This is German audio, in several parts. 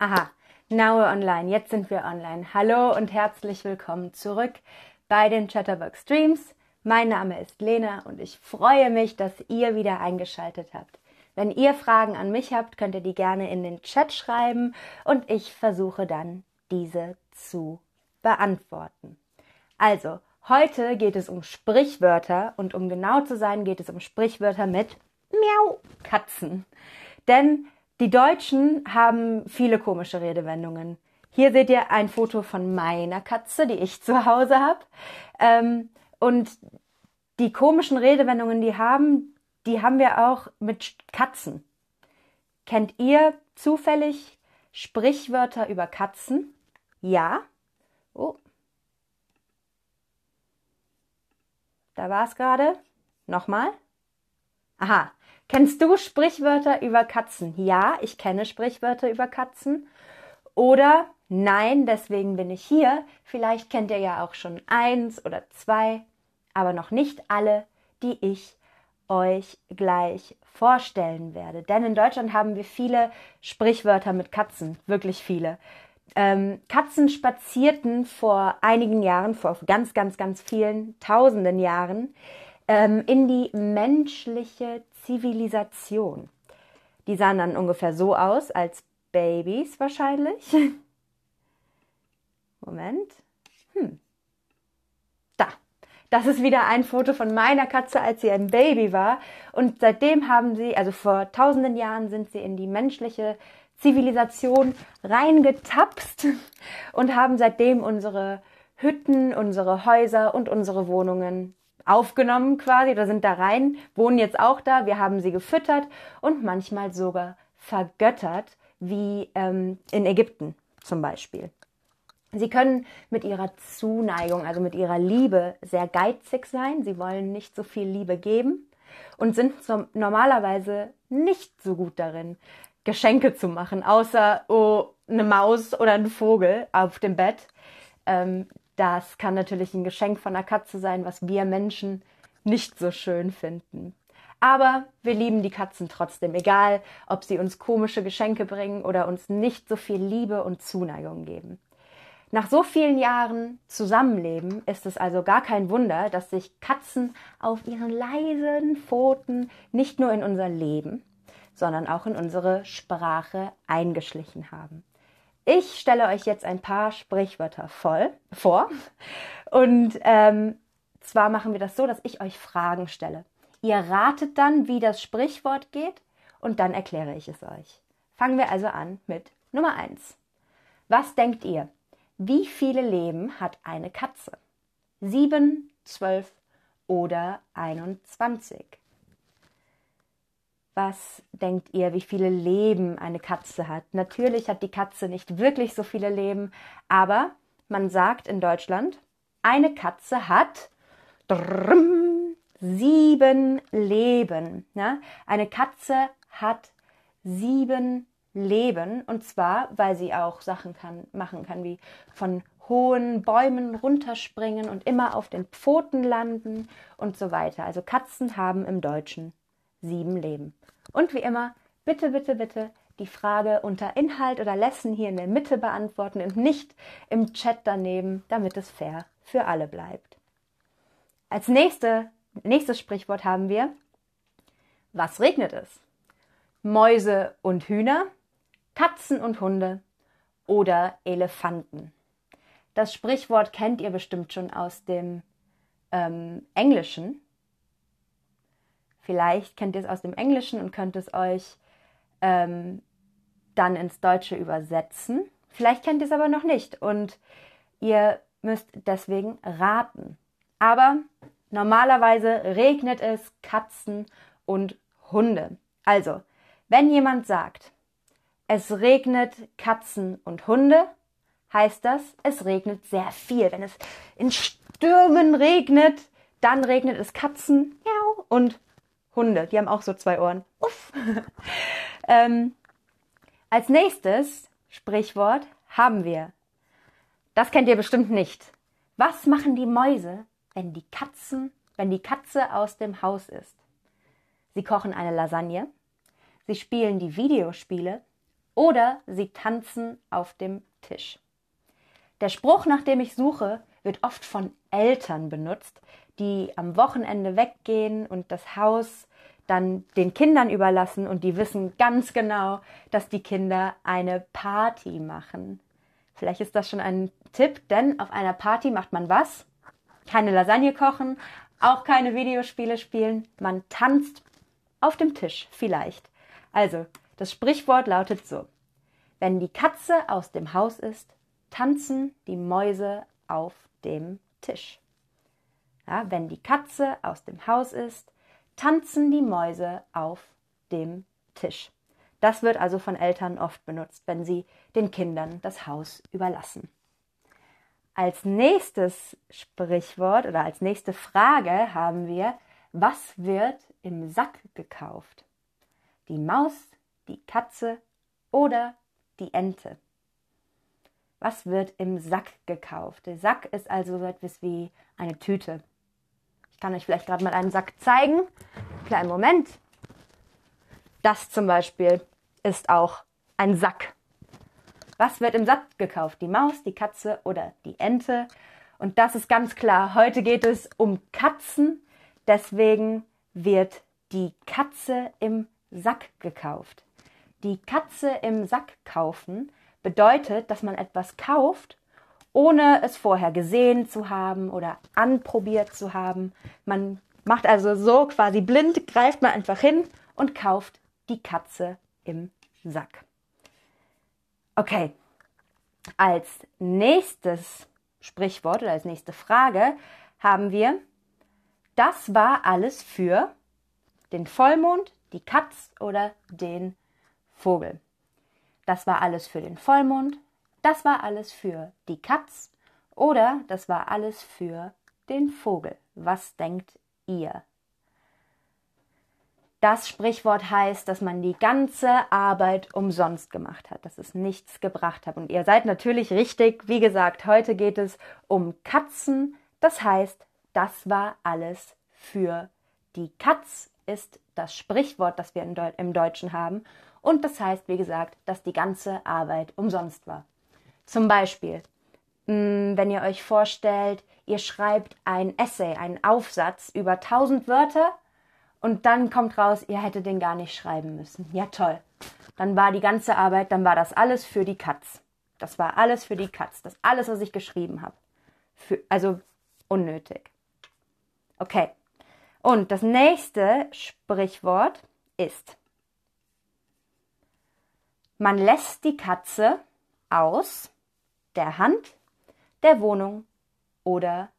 Aha, now we're online. Jetzt sind wir online. Hallo und herzlich willkommen zurück bei den Chatterbug Streams. Mein Name ist Lena und ich freue mich, dass ihr wieder eingeschaltet habt. Wenn ihr Fragen an mich habt, könnt ihr die gerne in den Chat schreiben und ich versuche dann, diese zu beantworten. Also, heute geht es um Sprichwörter und um genau zu sein, geht es um Sprichwörter mit Miau Katzen. Denn die Deutschen haben viele komische Redewendungen. Hier seht ihr ein Foto von meiner Katze, die ich zu Hause habe. Ähm, und die komischen Redewendungen, die haben, die haben wir auch mit Katzen. Kennt ihr zufällig Sprichwörter über Katzen? Ja. Oh. Da war es gerade. Nochmal. Aha. Kennst du Sprichwörter über Katzen? Ja, ich kenne Sprichwörter über Katzen. Oder nein, deswegen bin ich hier. Vielleicht kennt ihr ja auch schon eins oder zwei, aber noch nicht alle, die ich euch gleich vorstellen werde. Denn in Deutschland haben wir viele Sprichwörter mit Katzen, wirklich viele. Ähm, Katzen spazierten vor einigen Jahren, vor ganz, ganz, ganz vielen tausenden Jahren, ähm, in die menschliche Zivilisation. Die sahen dann ungefähr so aus, als Babys wahrscheinlich. Moment. Hm. Da. Das ist wieder ein Foto von meiner Katze, als sie ein Baby war. Und seitdem haben sie, also vor tausenden Jahren sind sie in die menschliche Zivilisation reingetapst und haben seitdem unsere Hütten, unsere Häuser und unsere Wohnungen aufgenommen quasi oder sind da rein, wohnen jetzt auch da. Wir haben sie gefüttert und manchmal sogar vergöttert, wie ähm, in Ägypten zum Beispiel. Sie können mit ihrer Zuneigung, also mit ihrer Liebe, sehr geizig sein. Sie wollen nicht so viel Liebe geben und sind zum, normalerweise nicht so gut darin, Geschenke zu machen, außer oh, eine Maus oder ein Vogel auf dem Bett. Ähm, das kann natürlich ein Geschenk von einer Katze sein, was wir Menschen nicht so schön finden. Aber wir lieben die Katzen trotzdem, egal ob sie uns komische Geschenke bringen oder uns nicht so viel Liebe und Zuneigung geben. Nach so vielen Jahren Zusammenleben ist es also gar kein Wunder, dass sich Katzen auf ihren leisen Pfoten nicht nur in unser Leben, sondern auch in unsere Sprache eingeschlichen haben. Ich stelle euch jetzt ein paar Sprichwörter voll, vor. Und ähm, zwar machen wir das so, dass ich euch Fragen stelle. Ihr ratet dann, wie das Sprichwort geht und dann erkläre ich es euch. Fangen wir also an mit Nummer 1. Was denkt ihr? Wie viele Leben hat eine Katze? 7, 12 oder 21? Was denkt ihr, wie viele Leben eine Katze hat? Natürlich hat die Katze nicht wirklich so viele Leben, aber man sagt in Deutschland, eine Katze hat sieben Leben. Ja? Eine Katze hat sieben Leben und zwar, weil sie auch Sachen kann, machen kann, wie von hohen Bäumen runterspringen und immer auf den Pfoten landen und so weiter. Also Katzen haben im Deutschen sieben Leben. Und wie immer, bitte, bitte, bitte die Frage unter Inhalt oder Lesson hier in der Mitte beantworten und nicht im Chat daneben, damit es fair für alle bleibt. Als nächste, nächstes Sprichwort haben wir, was regnet es? Mäuse und Hühner, Katzen und Hunde oder Elefanten. Das Sprichwort kennt ihr bestimmt schon aus dem ähm, Englischen. Vielleicht kennt ihr es aus dem Englischen und könnt es euch ähm, dann ins Deutsche übersetzen. Vielleicht kennt ihr es aber noch nicht und ihr müsst deswegen raten. Aber normalerweise regnet es Katzen und Hunde. Also, wenn jemand sagt, es regnet Katzen und Hunde, heißt das, es regnet sehr viel. Wenn es in Stürmen regnet, dann regnet es Katzen und Hunde, die haben auch so zwei Ohren. Uff. ähm, als nächstes Sprichwort haben wir. Das kennt ihr bestimmt nicht. Was machen die Mäuse, wenn die Katzen, wenn die Katze aus dem Haus ist? Sie kochen eine Lasagne, sie spielen die Videospiele oder sie tanzen auf dem Tisch. Der Spruch, nach dem ich suche, wird oft von Eltern benutzt, die am Wochenende weggehen und das Haus dann den Kindern überlassen und die wissen ganz genau, dass die Kinder eine Party machen. Vielleicht ist das schon ein Tipp, denn auf einer Party macht man was? Keine Lasagne kochen, auch keine Videospiele spielen, man tanzt auf dem Tisch vielleicht. Also, das Sprichwort lautet so. Wenn die Katze aus dem Haus ist, tanzen die Mäuse auf dem Tisch. Ja, wenn die Katze aus dem Haus ist, tanzen die Mäuse auf dem Tisch. Das wird also von Eltern oft benutzt, wenn sie den Kindern das Haus überlassen. Als nächstes Sprichwort oder als nächste Frage haben wir, was wird im Sack gekauft? Die Maus, die Katze oder die Ente? Was wird im Sack gekauft? Der Sack ist also so etwas wie eine Tüte. Ich kann euch vielleicht gerade mal einen Sack zeigen. Kleinen Moment. Das zum Beispiel ist auch ein Sack. Was wird im Sack gekauft? Die Maus, die Katze oder die Ente? Und das ist ganz klar. Heute geht es um Katzen. Deswegen wird die Katze im Sack gekauft. Die Katze im Sack kaufen bedeutet, dass man etwas kauft, ohne es vorher gesehen zu haben oder anprobiert zu haben. Man macht also so quasi blind, greift man einfach hin und kauft die Katze im Sack. Okay, als nächstes Sprichwort oder als nächste Frage haben wir, das war alles für den Vollmond, die Katz oder den Vogel. Das war alles für den Vollmond, das war alles für die Katz oder das war alles für den Vogel. Was denkt ihr? Das Sprichwort heißt, dass man die ganze Arbeit umsonst gemacht hat, dass es nichts gebracht hat. Und ihr seid natürlich richtig. Wie gesagt, heute geht es um Katzen. Das heißt, das war alles für die Katz, ist das Sprichwort, das wir im Deutschen haben. Und das heißt, wie gesagt, dass die ganze Arbeit umsonst war. Zum Beispiel, mm, wenn ihr euch vorstellt, ihr schreibt ein Essay, einen Aufsatz über 1000 Wörter und dann kommt raus, ihr hättet den gar nicht schreiben müssen. Ja, toll. Dann war die ganze Arbeit, dann war das alles für die Katz. Das war alles für die Katz. Das alles, was ich geschrieben habe. Für, also unnötig. Okay. Und das nächste Sprichwort ist, man lässt die Katze aus der Hand, der Wohnung oder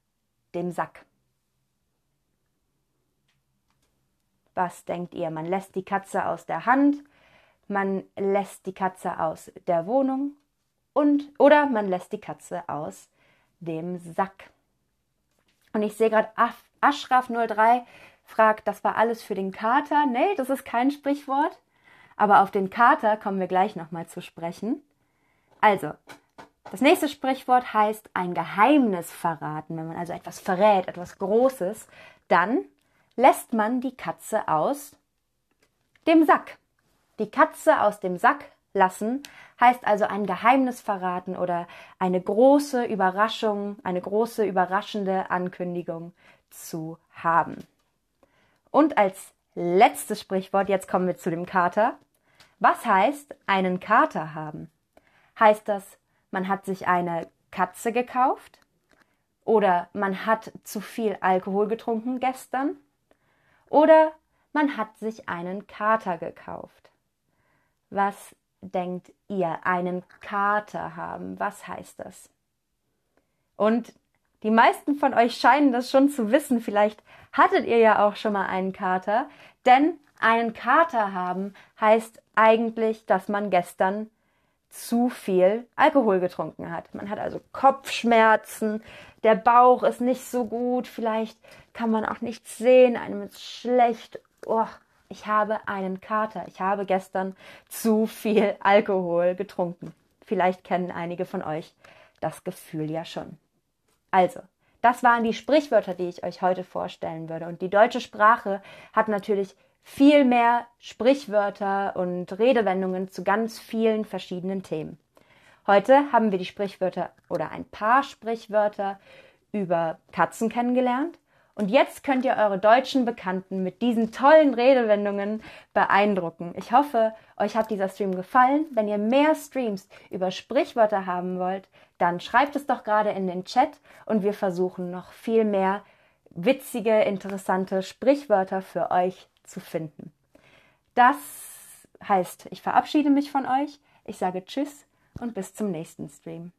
dem Sack. Was denkt ihr? Man lässt die Katze aus der Hand, man lässt die Katze aus der Wohnung und oder man lässt die Katze aus dem Sack. Und ich sehe gerade Ashraf03 fragt, das war alles für den Kater. Nee, das ist kein Sprichwort. Aber auf den Kater kommen wir gleich nochmal zu sprechen. Also, das nächste Sprichwort heißt ein Geheimnis verraten. Wenn man also etwas verrät, etwas Großes, dann lässt man die Katze aus dem Sack. Die Katze aus dem Sack lassen heißt also ein Geheimnis verraten oder eine große Überraschung, eine große überraschende Ankündigung zu haben. Und als letztes Sprichwort, jetzt kommen wir zu dem Kater. Was heißt einen Kater haben? Heißt das, man hat sich eine Katze gekauft? Oder man hat zu viel Alkohol getrunken gestern? Oder man hat sich einen Kater gekauft. Was denkt ihr? Einen Kater haben. Was heißt das? Und die meisten von euch scheinen das schon zu wissen. Vielleicht hattet ihr ja auch schon mal einen Kater. Denn einen Kater haben heißt eigentlich, dass man gestern zu viel Alkohol getrunken hat. Man hat also Kopfschmerzen, der Bauch ist nicht so gut, vielleicht kann man auch nichts sehen, einem ist schlecht. Oh, ich habe einen Kater. Ich habe gestern zu viel Alkohol getrunken. Vielleicht kennen einige von euch das Gefühl ja schon. Also, das waren die Sprichwörter, die ich euch heute vorstellen würde. Und die deutsche Sprache hat natürlich viel mehr Sprichwörter und Redewendungen zu ganz vielen verschiedenen Themen. Heute haben wir die Sprichwörter oder ein paar Sprichwörter über Katzen kennengelernt. Und jetzt könnt ihr eure deutschen Bekannten mit diesen tollen Redewendungen beeindrucken. Ich hoffe, euch hat dieser Stream gefallen. Wenn ihr mehr Streams über Sprichwörter haben wollt, dann schreibt es doch gerade in den Chat und wir versuchen noch viel mehr witzige, interessante Sprichwörter für euch zu finden. Das heißt, ich verabschiede mich von euch. Ich sage Tschüss und bis zum nächsten Stream.